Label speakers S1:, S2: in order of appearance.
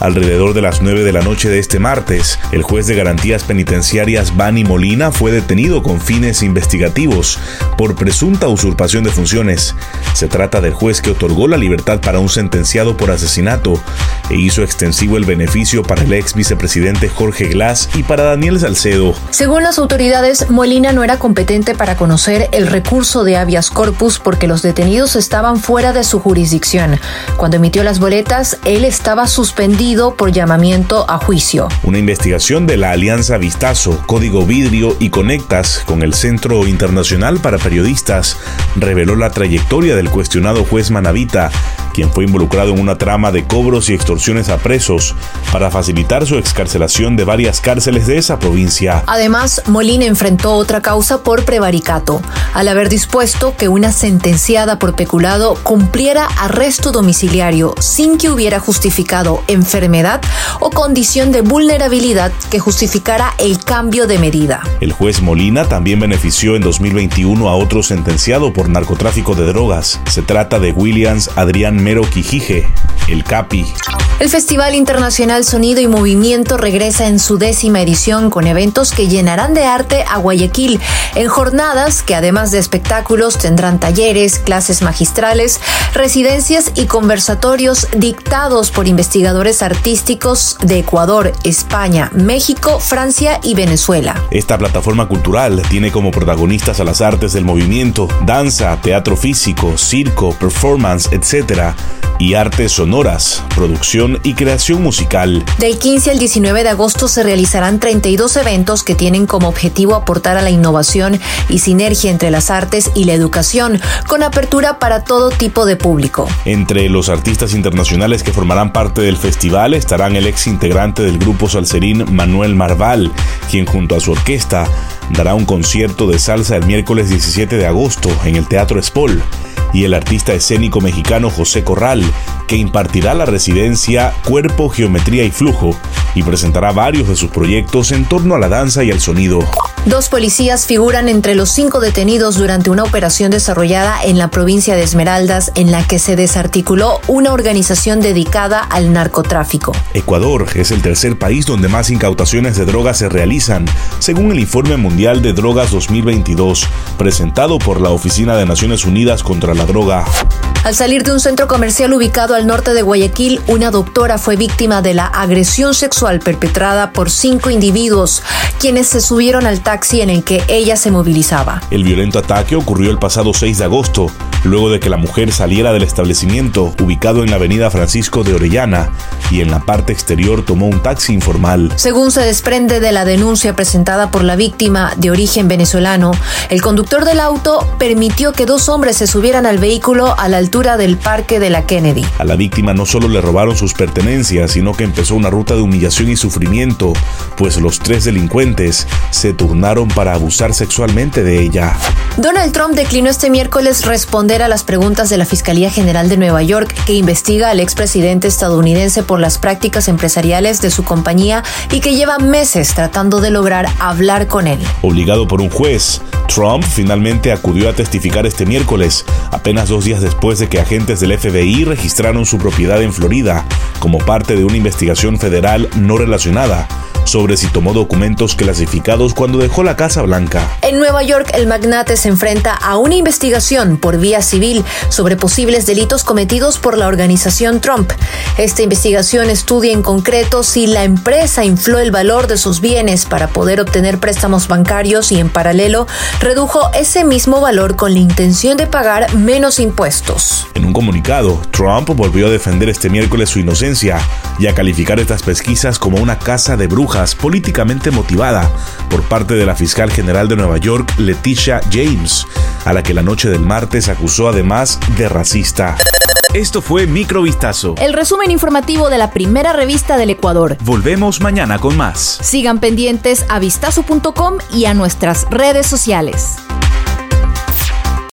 S1: Alrededor de las 9 de la noche de este martes, el juez de garantías penitenciarias Bani Molina fue detenido con fines investigativos por presunta usurpación de funciones. Se trata del juez que otorgó la libertad para un sentenciado por asesinato e hizo extensivo el beneficio para el ex vicepresidente Jorge Glass y para Daniel Salcedo.
S2: Según las autoridades, Molina no era competente para conocer el recurso de habeas corpus porque los detenidos estaban fuera de su jurisdicción. Cuando emitió las boletas, él estaba suspendido por llamamiento a juicio.
S1: Una investigación de la Alianza Vistazo, Código Vidrio y Conectas con el Centro Internacional para Periodistas reveló la trayectoria del cuestionado juez Manavita quien fue involucrado en una trama de cobros y extorsiones a presos para facilitar su excarcelación de varias cárceles de esa provincia.
S2: Además, Molina enfrentó otra causa por prevaricato, al haber dispuesto que una sentenciada por peculado cumpliera arresto domiciliario sin que hubiera justificado enfermedad o condición de vulnerabilidad que justificara el cambio de medida.
S1: El juez Molina también benefició en 2021 a otro sentenciado por narcotráfico de drogas. Se trata de Williams Adrián Mero Quijije, el CAPI.
S2: El Festival Internacional Sonido y Movimiento regresa en su décima edición con eventos que llenarán de arte a Guayaquil en jornadas que además de espectáculos tendrán talleres, clases magistrales, residencias y conversatorios dictados por investigadores artísticos de Ecuador, España, México, Francia y Venezuela.
S1: Esta plataforma cultural tiene como protagonistas a las artes del movimiento, danza, teatro físico, circo, performance, etc y artes sonoras, producción y creación musical.
S2: Del 15 al 19 de agosto se realizarán 32 eventos que tienen como objetivo aportar a la innovación y sinergia entre las artes y la educación, con apertura para todo tipo de público.
S1: Entre los artistas internacionales que formarán parte del festival estarán el ex integrante del grupo salserín Manuel Marval, quien junto a su orquesta dará un concierto de salsa el miércoles 17 de agosto en el Teatro Espol y el artista escénico mexicano José Corral, que impartirá la residencia Cuerpo, Geometría y Flujo y presentará varios de sus proyectos en torno a la danza y al sonido.
S2: Dos policías figuran entre los cinco detenidos durante una operación desarrollada en la provincia de Esmeraldas en la que se desarticuló una organización dedicada al narcotráfico.
S1: Ecuador es el tercer país donde más incautaciones de drogas se realizan, según el Informe Mundial de Drogas 2022, presentado por la Oficina de Naciones Unidas contra la Droga.
S2: Al salir de un centro comercial ubicado al norte de Guayaquil, una doctora fue víctima de la agresión sexual perpetrada por cinco individuos, quienes se subieron al taxi en el que ella se movilizaba.
S1: El violento ataque ocurrió el pasado 6 de agosto, luego de que la mujer saliera del establecimiento ubicado en la avenida Francisco de Orellana y en la parte exterior tomó un taxi informal.
S2: Según se desprende de la denuncia presentada por la víctima de origen venezolano, el conductor del auto permitió que dos hombres se subieran al vehículo a la altura del parque de la Kennedy.
S1: A la víctima no solo le robaron sus pertenencias, sino que empezó una ruta de humillación y sufrimiento, pues los tres delincuentes se turnaron para abusar sexualmente de ella.
S2: Donald Trump declinó este miércoles responder a las preguntas de la Fiscalía General de Nueva York, que investiga al expresidente estadounidense por las prácticas empresariales de su compañía y que lleva meses tratando de lograr hablar con él.
S1: Obligado por un juez, Trump finalmente acudió a testificar este miércoles, apenas dos días después de que agentes del FBI registraron su propiedad en Florida como parte de una investigación federal no relacionada sobre si tomó documentos clasificados cuando dejó la Casa Blanca.
S2: En Nueva York, el magnate se enfrenta a una investigación por vía civil sobre posibles delitos cometidos por la organización Trump. Esta investigación estudia en concreto si la empresa infló el valor de sus bienes para poder obtener préstamos bancarios y en paralelo redujo ese mismo valor con la intención de pagar menos impuestos.
S1: En un comunicado, Trump volvió a defender este miércoles su inocencia y a calificar estas pesquisas como una casa de brujas políticamente motivada por parte de la fiscal general de Nueva York, Leticia James, a la que la noche del martes acusó además de racista. Esto fue Microvistazo.
S2: El resumen informativo de la primera revista del Ecuador.
S1: Volvemos mañana con más.
S2: Sigan pendientes a vistazo.com y a nuestras redes sociales.